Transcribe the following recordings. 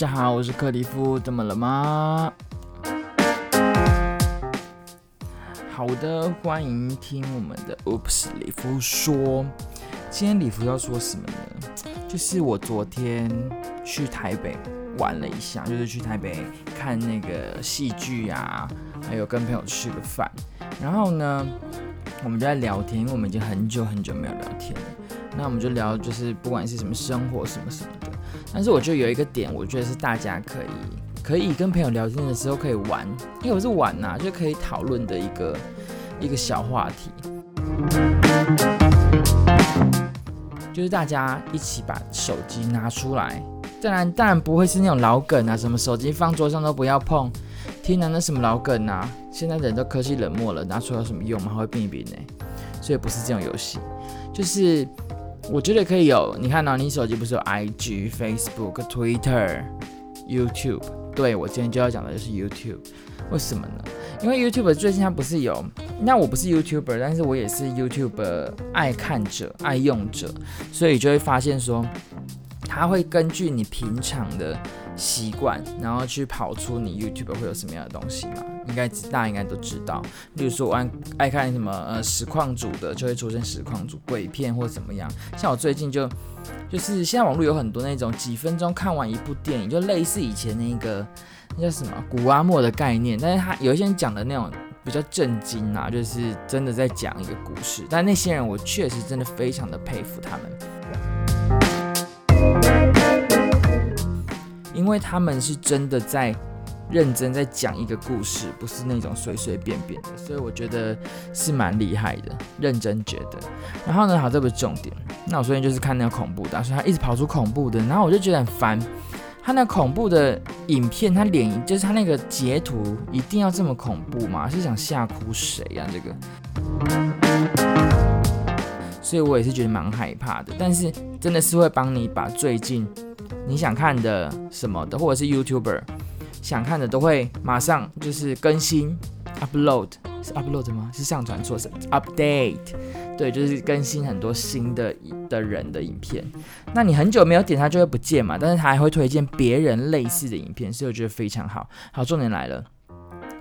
大家好，我是克里夫，怎么了吗？好的，欢迎听我们的 Oops 里夫说。今天里夫要说什么呢？就是我昨天去台北玩了一下，就是去台北看那个戏剧啊，还有跟朋友吃个饭。然后呢，我们就在聊天，因为我们已经很久很久没有聊天了。那我们就聊，就是不管是什么生活什么什么。但是我觉得有一个点，我觉得是大家可以可以跟朋友聊天的时候可以玩，因为我是玩呐、啊，就可以讨论的一个一个小话题，就是大家一起把手机拿出来。当然当然不会是那种老梗啊，什么手机放桌上都不要碰。天哪，那什么老梗啊？现在人都科技冷漠了，拿出来有什么用吗？会变一变呢？所以不是这种游戏，就是。我觉得可以有，你看到、你手机不是有 IG、Facebook、Twitter、YouTube？对，我今天就要讲的就是 YouTube。为什么呢？因为 YouTube 最近它不是有，那我不是 YouTuber，但是我也是 YouTube 爱看者、爱用者，所以就会发现说，它会根据你平常的。习惯，然后去跑出你 YouTube 会有什么样的东西嘛？应该大家应该都知道。例如说，我爱爱看什么呃实况组的，就会出现实况组鬼片或怎么样。像我最近就就是现在网络有很多那种几分钟看完一部电影，就类似以前那个那叫什么古阿莫的概念，但是他有一些人讲的那种比较震惊啊，就是真的在讲一个故事。但那些人我确实真的非常的佩服他们。因为他们是真的在认真在讲一个故事，不是那种随随便便的，所以我觉得是蛮厉害的，认真觉得。然后呢，好，这不是重点。那我昨天就是看那个恐怖的，所以他一直跑出恐怖的，然后我就觉得很烦。他那恐怖的影片，他脸就是他那个截图一定要这么恐怖吗？是想吓哭谁呀？这个，所以我也是觉得蛮害怕的。但是真的是会帮你把最近。你想看的什么的，或者是 YouTuber 想看的，都会马上就是更新 upload 是 upload 吗？是上传错是 update 对，就是更新很多新的的人的影片。那你很久没有点它就会不见嘛，但是它还会推荐别人类似的影片，所以我觉得非常好。好，重点来了，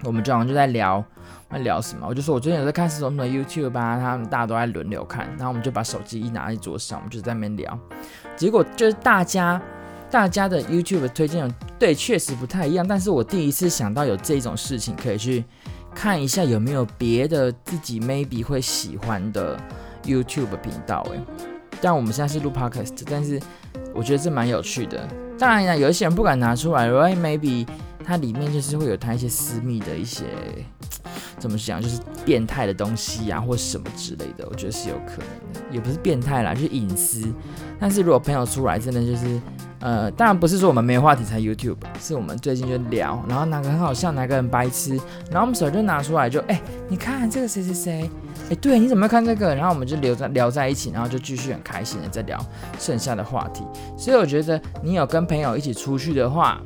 我们这样就在聊，在聊什么？我就说我最近有在看什么什么 YouTube 啊，他们大家都在轮流看，然后我们就把手机一拿在桌上，我们就在那边聊，结果就是大家。大家的 YouTube 推荐对，确实不太一样，但是我第一次想到有这种事情，可以去看一下有没有别的自己 maybe 会喜欢的 YouTube 频道。诶，但我们现在是录 Podcast，但是我觉得这蛮有趣的。当然呢，有一些人不敢拿出来，right？Maybe 它里面就是会有它一些私密的一些怎么讲，就是变态的东西啊，或什么之类的，我觉得是有可能的，也不是变态啦，就是隐私。但是如果朋友出来，真的就是。呃，当然不是说我们没话题才 YouTube，是我们最近就聊，然后哪个很好笑，哪个很白痴，然后我们手就拿出来就，哎、你看这个谁谁谁，哎、对，你怎么看这个？然后我们就留在聊在一起，然后就继续很开心的在聊剩下的话题。所以我觉得你有跟朋友一起出去的话，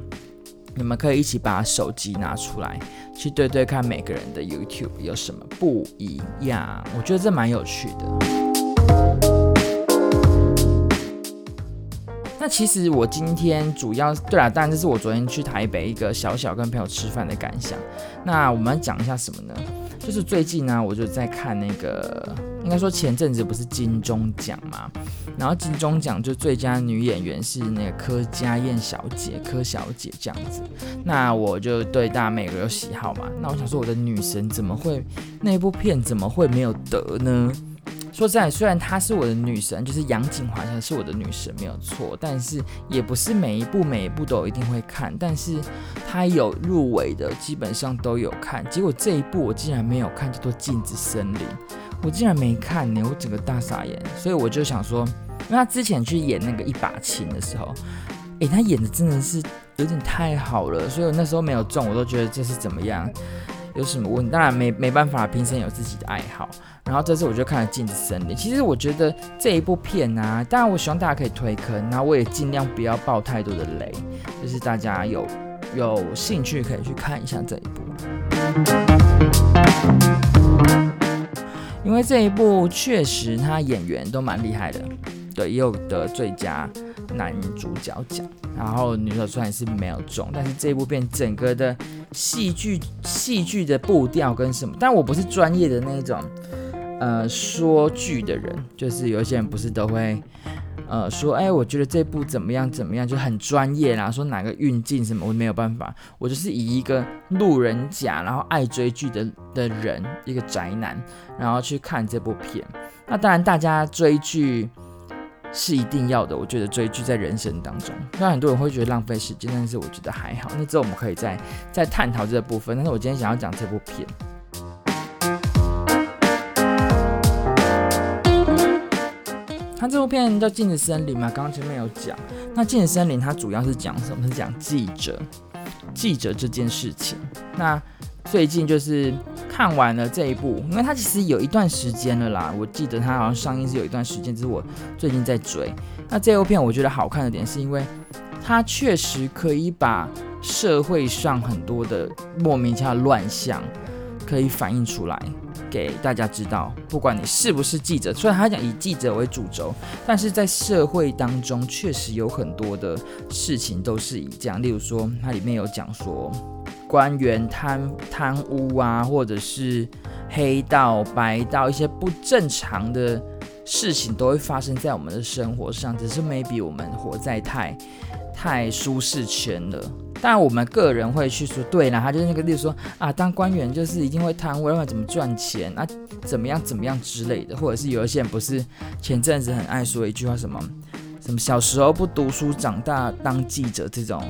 你们可以一起把手机拿出来，去对对看每个人的 YouTube 有什么不一样。我觉得这蛮有趣的。那其实我今天主要对啊，当然这是我昨天去台北一个小小跟朋友吃饭的感想。那我们讲一下什么呢？就是最近呢，我就在看那个，应该说前阵子不是金钟奖嘛，然后金钟奖就最佳女演员是那个柯佳嬿小姐，柯小姐这样子。那我就对大家每个人有喜好嘛，那我想说我的女神怎么会那部片怎么会没有得呢？说实在，虽然她是我的女神，就是杨谨华，她是我的女神没有错，但是也不是每一部每一部都一定会看。但是她有入围的，基本上都有看。结果这一部我竟然没有看，叫做《镜子森林》，我竟然没看呢，我整个大傻眼。所以我就想说，因为她之前去演那个一把琴的时候，诶，她演的真的是有点太好了，所以我那时候没有中，我都觉得这是怎么样，有什么问题？当然没没办法，平生有自己的爱好。然后这次我就看了《镜子森林》，其实我觉得这一部片啊，当然我希望大家可以推坑，然后我也尽量不要爆太多的雷，就是大家有有兴趣可以去看一下这一部，因为这一部确实他演员都蛮厉害的，对，也有得最佳男主角奖。然后女主角虽然是没有中，但是这部片整个的戏剧戏剧的步调跟什么，但我不是专业的那种呃说剧的人，就是有些人不是都会。呃，说，哎，我觉得这部怎么样怎么样，就很专业啦。说哪个运镜什么，我没有办法，我就是以一个路人甲，然后爱追剧的的人，一个宅男，然后去看这部片。那当然，大家追剧是一定要的。我觉得追剧在人生当中，虽然很多人会觉得浪费时间，但是我觉得还好。那之后我们可以再再探讨这个部分。但是我今天想要讲这部片。它这部片叫《镜子森林》嘛，刚刚前面有讲。那《镜子森林》它主要是讲什么？是讲记者，记者这件事情。那最近就是看完了这一部，因为它其实有一段时间了啦。我记得它好像上映是有一段时间，只是我最近在追。那这部片我觉得好看的点是因为它确实可以把社会上很多的莫名其妙乱象可以反映出来。给大家知道，不管你是不是记者，虽然他讲以记者为主轴，但是在社会当中确实有很多的事情都是以这样。例如说，它里面有讲说官员贪贪污啊，或者是黑道白道一些不正常的事情都会发生在我们的生活上，只是 maybe 我们活在太太舒适圈了。当然，我们个人会去说，对啦，他就是那个，例如说啊，当官员就是一定会贪污，要不然怎么赚钱啊？怎么样怎么样之类的，或者是有一些人不是前阵子很爱说一句话，什么什么小时候不读书，长大当记者这种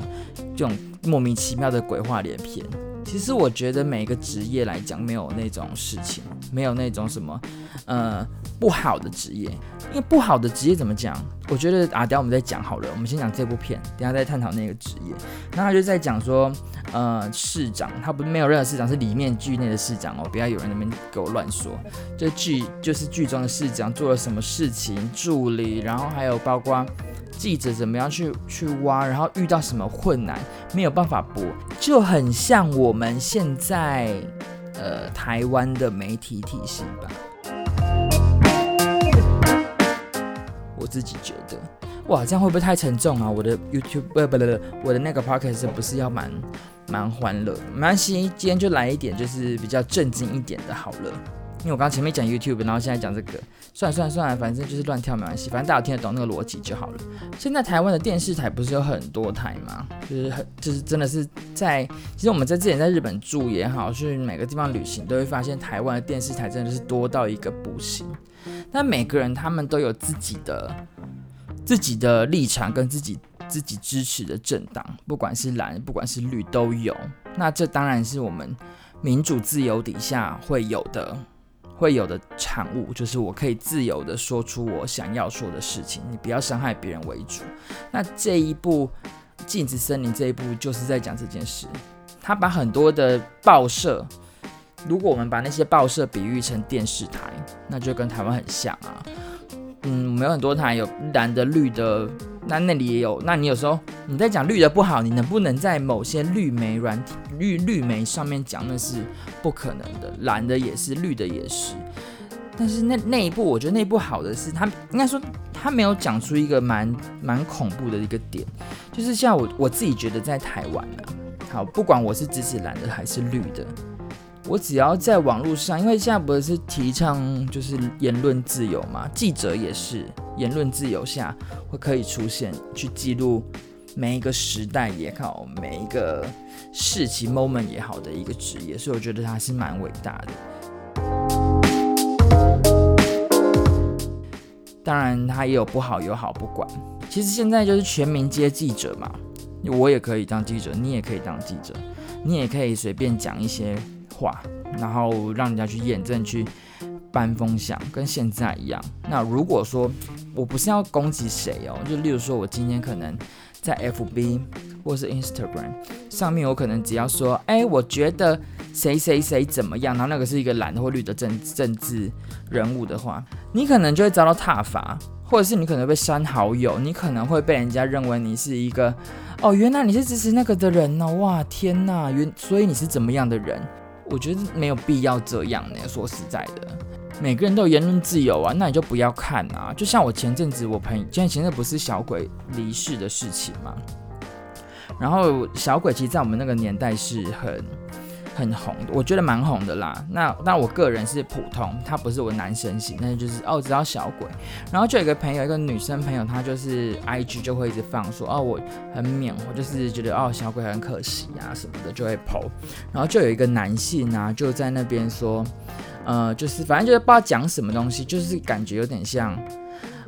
这种莫名其妙的鬼话连篇。其实我觉得每个职业来讲，没有那种事情，没有那种什么呃不好的职业。因为不好的职业怎么讲？我觉得啊，等下我们再讲好了。我们先讲这部片，等下再探讨那个职业。那他就在讲说，呃，市长他不是没有任何市长，是里面剧内的市长哦，不要有人那边给我乱说。这剧就是剧中的市长做了什么事情，助理，然后还有包括记者怎么样去去挖，然后遇到什么困难没有办法播，就很像我们现在呃台湾的媒体体系吧。我自己觉得，哇，这样会不会太沉重啊？我的 YouTube 不不不，我的那个 Podcast 不是要蛮蛮欢乐？没关系，今天就来一点，就是比较正经一点的好了。因为我刚前面讲 YouTube，然后现在讲这个，算了算了算了，反正就是乱跳没关系，反正大家听得懂那个逻辑就好了。现在台湾的电视台不是有很多台吗？就是很就是真的是在，其实我们在之前在日本住也好，去每个地方旅行都会发现，台湾的电视台真的是多到一个不行。但每个人他们都有自己的自己的立场跟自己自己支持的政党，不管是蓝不管是绿都有。那这当然是我们民主自由底下会有的会有的产物，就是我可以自由的说出我想要说的事情，你不要伤害别人为主。那这一部《镜子森林》这一部就是在讲这件事，他把很多的报社。如果我们把那些报社比喻成电视台，那就跟台湾很像啊。嗯，我们有很多台有蓝的、绿的，那那里也有。那你有时候你在讲绿的不好，你能不能在某些绿媒软体、绿绿媒上面讲？那是不可能的。蓝的也是，绿的也是。但是那那一部，我觉得那一部好的是，他应该说他没有讲出一个蛮蛮恐怖的一个点，就是像我我自己觉得在台湾啊，好，不管我是支持蓝的还是绿的。我只要在网络上，因为现在不是提倡就是言论自由嘛，记者也是言论自由下会可以出现去记录每一个时代也好，每一个事情 moment 也好的一个职业，所以我觉得他是蛮伟大的。当然，他也有不好有好，不管。其实现在就是全民皆记者嘛，我也可以当记者，你也可以当记者，你也可以随便讲一些。话，然后让人家去验证、去搬风向，跟现在一样。那如果说我不是要攻击谁哦，就例如说我今天可能在 FB 或是 Instagram 上面，我可能只要说，哎，我觉得谁谁谁怎么样，然后那个是一个蓝或绿的政政治人物的话，你可能就会遭到挞伐，或者是你可能被删好友，你可能会被人家认为你是一个，哦，原来你是支持那个的人呢，哇，天呐，原所以你是怎么样的人？我觉得没有必要这样呢。说实在的，每个人都有言论自由啊，那你就不要看啊。就像我前阵子我朋友，现在前阵不是小鬼离世的事情吗？然后小鬼其实，在我们那个年代是很很红的，我觉得蛮红的啦。那但我个人是普通，他不是我男生型，那就是哦，知道小鬼。然后就有一个朋友，一个女生朋友，她就是 IG 就会一直放说哦，我很缅，我就是觉得哦，小鬼很可惜啊什么的，就会 po。然后就有一个男性啊，就在那边说，呃，就是反正就是不知道讲什么东西，就是感觉有点像。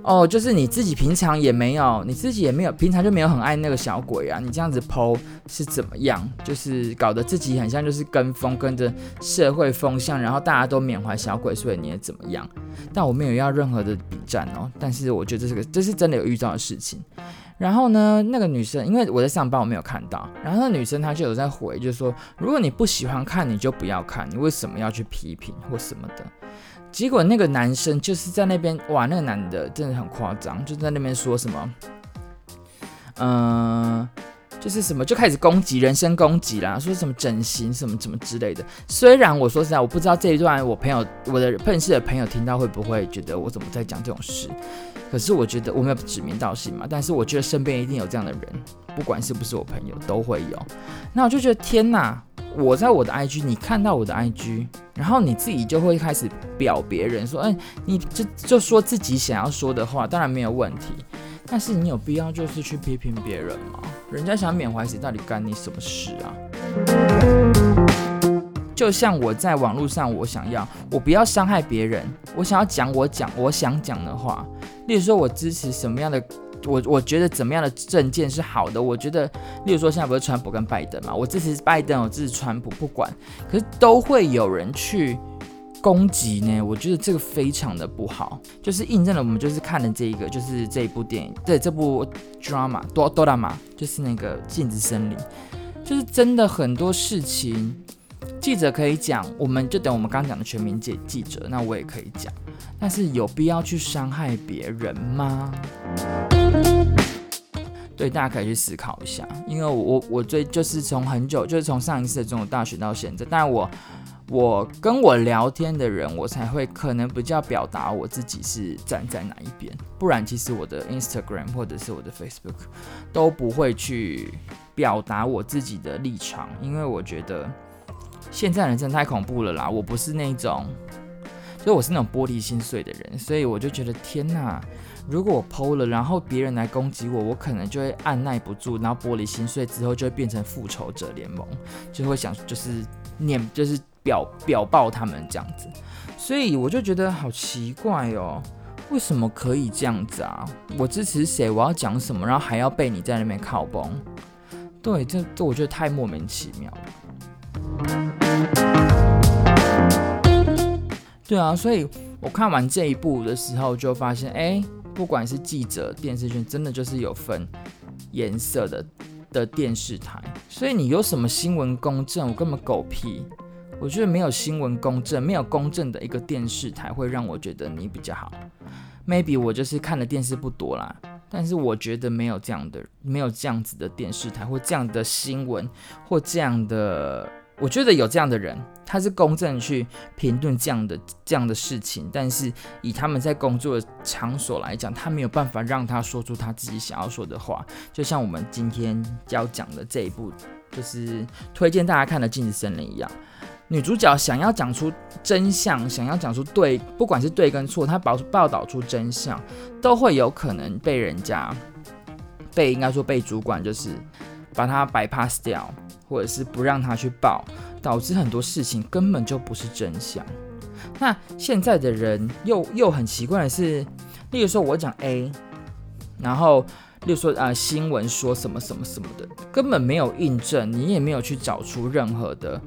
哦，就是你自己平常也没有，你自己也没有，平常就没有很爱那个小鬼啊。你这样子剖是怎么样？就是搞得自己很像就是跟风，跟着社会风向，然后大家都缅怀小鬼，所以你也怎么样？但我没有要任何的比战哦。但是我觉得这是个，这是真的有遇到的事情。然后呢，那个女生因为我在上班，我没有看到。然后那女生她就有在回，就是说，如果你不喜欢看，你就不要看，你为什么要去批评或什么的？结果那个男生就是在那边，哇，那个男的真的很夸张，就在那边说什么，嗯、就是什么就开始攻击，人身攻击啦，说什么整形什么什么之类的。虽然我说实在，我不知道这一段我朋友我的认识的朋友听到会不会觉得我怎么在讲这种事，可是我觉得我没有指名道姓嘛，但是我觉得身边一定有这样的人，不管是不是我朋友都会有。那我就觉得天哪！我在我的 IG，你看到我的 IG，然后你自己就会开始表别人说，哎，你就就说自己想要说的话，当然没有问题。但是你有必要就是去批评别人吗？人家想缅怀谁，到底干你什么事啊？就像我在网络上，我想要，我不要伤害别人，我想要讲我讲我想讲的话。例如说，我支持什么样的。我我觉得怎么样的政见是好的？我觉得，例如说现在不是川普跟拜登嘛，我支持拜登，我支持川普，不管，可是都会有人去攻击呢。我觉得这个非常的不好，就是印证了我们就是看的这一个，就是这一部电影，对，这部 drama 多多大嘛，就是那个镜子森林，就是真的很多事情，记者可以讲，我们就等我们刚刚讲的全民记记者，那我也可以讲，但是有必要去伤害别人吗？对，大家可以去思考一下，因为我我最就是从很久，就是从上一次的中国大选到现在，但我我跟我聊天的人，我才会可能比较表达我自己是站在哪一边，不然其实我的 Instagram 或者是我的 Facebook 都不会去表达我自己的立场，因为我觉得现在人真的太恐怖了啦，我不是那种，所以我是那种玻璃心碎的人，所以我就觉得天哪。如果我剖了，然后别人来攻击我，我可能就会按捺不住，然后玻璃心碎之后就会变成复仇者联盟，就会想就是念就是表表爆他们这样子，所以我就觉得好奇怪哦，为什么可以这样子啊？我支持谁，我要讲什么，然后还要被你在那边靠崩？对，这这我觉得太莫名其妙了。对啊，所以我看完这一部的时候就发现，哎。不管是记者、电视圈，真的就是有分颜色的的电视台，所以你有什么新闻公正，我根本狗屁。我觉得没有新闻公正，没有公正的一个电视台会让我觉得你比较好。Maybe 我就是看的电视不多啦，但是我觉得没有这样的，没有这样子的电视台或这样的新闻或这样的。我觉得有这样的人，他是公正去评论这样的这样的事情，但是以他们在工作的场所来讲，他没有办法让他说出他自己想要说的话。就像我们今天要讲的这一部，就是推荐大家看的《镜子森林》一样，女主角想要讲出真相，想要讲出对，不管是对跟错，她报报道出真相，都会有可能被人家被应该说被主管就是把他 bypass 掉。或者是不让他去报，导致很多事情根本就不是真相。那现在的人又又很奇怪的是，例如说我讲 A，然后例如说啊、新闻说什么什么什么的，根本没有印证，你也没有去找出任何的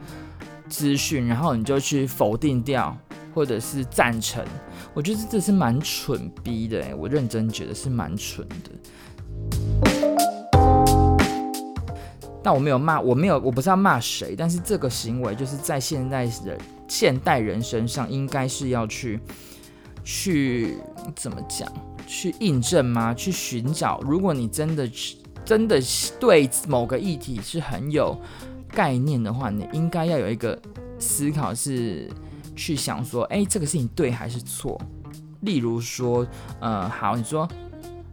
资讯，然后你就去否定掉，或者是赞成。我觉得这是蛮蠢逼的，我认真觉得是蛮蠢的。那我没有骂，我没有，我不是要骂谁，但是这个行为就是在现代人、现代人身上，应该是要去去怎么讲？去印证吗？去寻找？如果你真的真的对某个议题是很有概念的话，你应该要有一个思考，是去想说，哎，这个事情对还是错？例如说，呃，好，你说。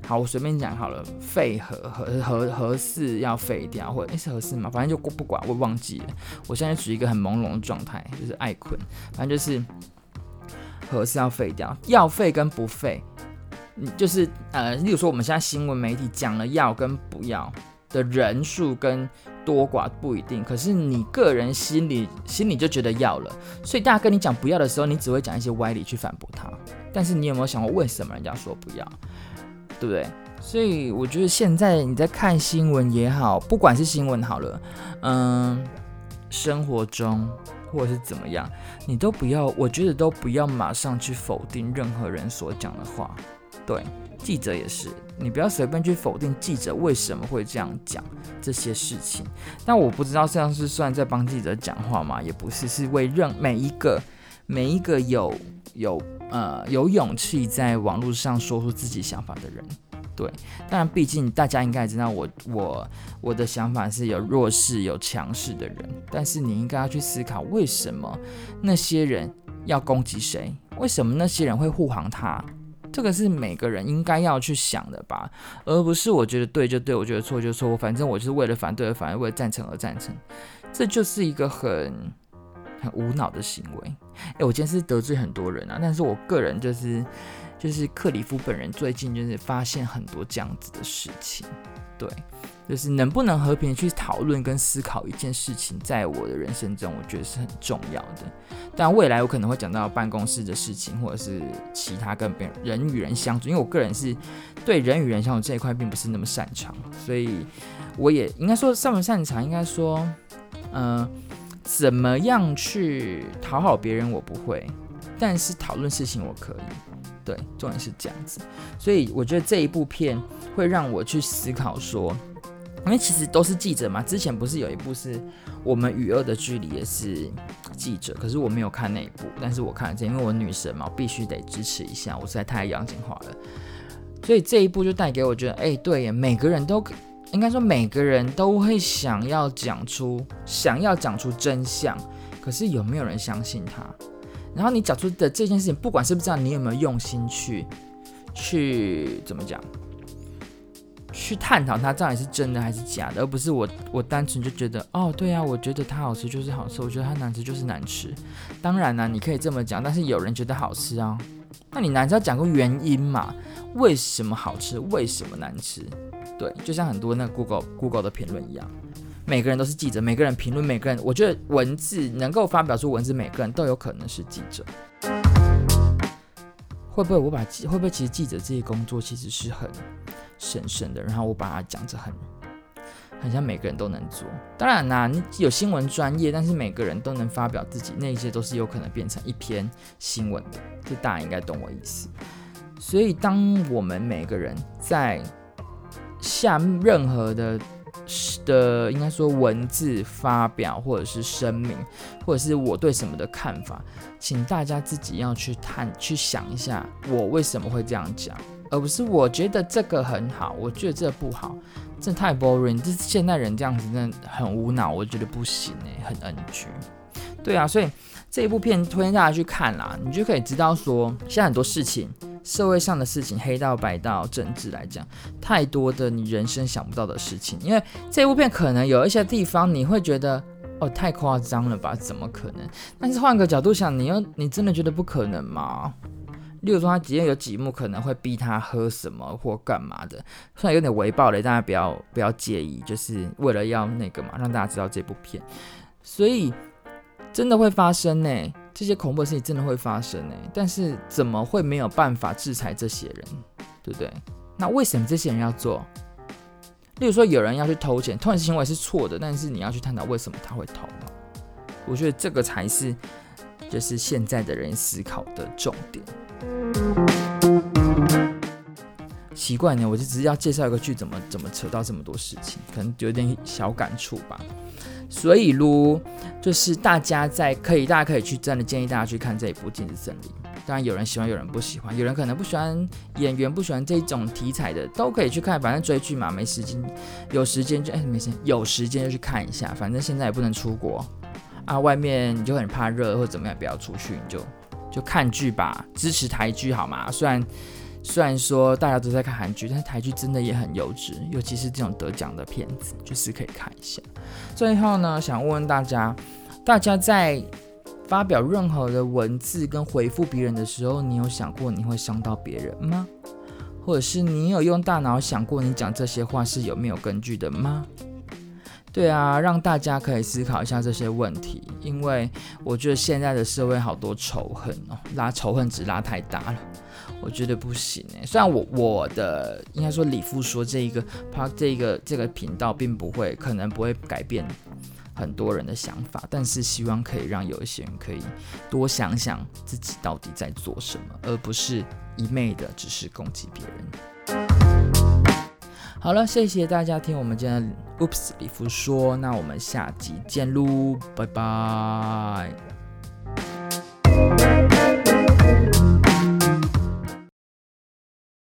好，我随便讲好了，废核核核核四要废掉，或者诶是核四吗？反正就不管，我忘记了。我现在处于一个很朦胧的状态，就是爱困，反正就是核四要废掉，要废跟不废，就是呃，例如说我们现在新闻媒体讲了要跟不要的人数跟多寡不一定，可是你个人心里心里就觉得要了，所以大家跟你讲不要的时候，你只会讲一些歪理去反驳他。但是你有没有想过，为什么人家说不要？对不对？所以我觉得现在你在看新闻也好，不管是新闻好了，嗯，生活中或者是怎么样，你都不要，我觉得都不要马上去否定任何人所讲的话。对，记者也是，你不要随便去否定记者为什么会这样讲这些事情。但我不知道这样是算在帮记者讲话吗？也不是，是为任每一个每一个有有。呃，有勇气在网络上说出自己想法的人，对，当然，毕竟大家应该也知道我，我我的想法是有弱势有强势的人，但是你应该要去思考，为什么那些人要攻击谁？为什么那些人会护航他？这个是每个人应该要去想的吧，而不是我觉得对就对，我觉得错就错，反正我就是为了反对而反对，为了赞成而赞成，这就是一个很。很无脑的行为，哎，我今天是得罪很多人啊，但是我个人就是，就是克里夫本人最近就是发现很多这样子的事情，对，就是能不能和平去讨论跟思考一件事情，在我的人生中，我觉得是很重要的。但未来我可能会讲到办公室的事情，或者是其他跟别人人与人相处，因为我个人是对人与人相处这一块并不是那么擅长，所以我也应该说擅不擅长，应该说，嗯、怎么样去讨好别人，我不会，但是讨论事情我可以。对，重点是这样子，所以我觉得这一部片会让我去思考说，因为其实都是记者嘛。之前不是有一部是我们与恶的距离也是记者，可是我没有看那一部，但是我看了这，因为我女神嘛，必须得支持一下，我实在太阳精化了。所以这一部就带给我觉得，哎，对耶，每个人都可。应该说，每个人都会想要讲出想要讲出真相，可是有没有人相信他？然后你讲出的这件事情，不管是不是这样，你有没有用心去去怎么讲？去探讨它到底是真的还是假的，而不是我我单纯就觉得哦，对啊，我觉得它好吃就是好吃，我觉得它难吃就是难吃。当然啦、你可以这么讲，但是有人觉得好吃啊，那你难道要讲个原因嘛？为什么好吃？为什么难吃？对，就像很多那个 Google Google 的评论一样，每个人都是记者，每个人评论，每个人，我觉得文字能够发表出文字，每个人都有可能是记者。会不会我把记会不会其实记者这些工作其实是很神圣的，然后我把它讲着很很像每个人都能做。当然啦，你有新闻专业，但是每个人都能发表自己，那些都是有可能变成一篇新闻的。这大家应该懂我意思。所以当我们每个人在下任何的的应该说文字发表，或者是声明，或者是我对什么的看法，请大家自己要去探去想一下，我为什么会这样讲，而不是我觉得这个很好，我觉得这不好，这太 boring，这是现代人这样子真的很无脑，我觉得不行哎，很 NG。对啊，所以这一部片推荐大家去看啦，你就可以知道说，现在很多事情。社会上的事情，黑道、白道、政治来讲，太多的你人生想不到的事情。因为这部片可能有一些地方你会觉得，哦，太夸张了吧？怎么可能？但是换个角度想，你又你真的觉得不可能吗？例如说，他今天有几幕可能会逼他喝什么或干嘛的，虽然有点微爆雷，大家不要不要介意，就是为了要那个嘛，让大家知道这部片，所以真的会发生呢。这些恐怖的事情真的会发生呢，但是怎么会没有办法制裁这些人，对不对？那为什么这些人要做？例如说，有人要去偷钱，偷钱行为是错的，但是你要去探讨为什么他会偷？我觉得这个才是就是现在的人思考的重点。奇怪呢，我就只是要介绍一个剧，怎么怎么扯到这么多事情，可能有点小感触吧。所以噜，就是大家在可以，大家可以去真的建议大家去看这一部《镜子森林》。当然有人喜欢，有人不喜欢，有人可能不喜欢演员，不喜欢这种题材的，都可以去看。反正追剧嘛，没时间，有时间就哎，没事，有时间就去看一下。反正现在也不能出国啊，外面你就很怕热或怎么样，不要出去，你就就看剧吧，支持台剧好吗？虽然虽然说大家都在看韩剧，但是台剧真的也很优质，尤其是这种得奖的片子，就是可以看一下。最后呢，想问问大家，大家在发表任何的文字跟回复别人的时候，你有想过你会伤到别人吗？或者是你有用大脑想过你讲这些话是有没有根据的吗？对啊，让大家可以思考一下这些问题，因为我觉得现在的社会好多仇恨哦，拉仇恨值拉太大了。我觉得不行哎，虽然我我的应该说里夫说这一个他这个这个频道并不会可能不会改变很多人的想法，但是希望可以让有一些人可以多想想自己到底在做什么，而不是一昧的只是攻击别人。好了，谢谢大家听我们今天的 Oops 里夫说，那我们下集见喽，拜拜。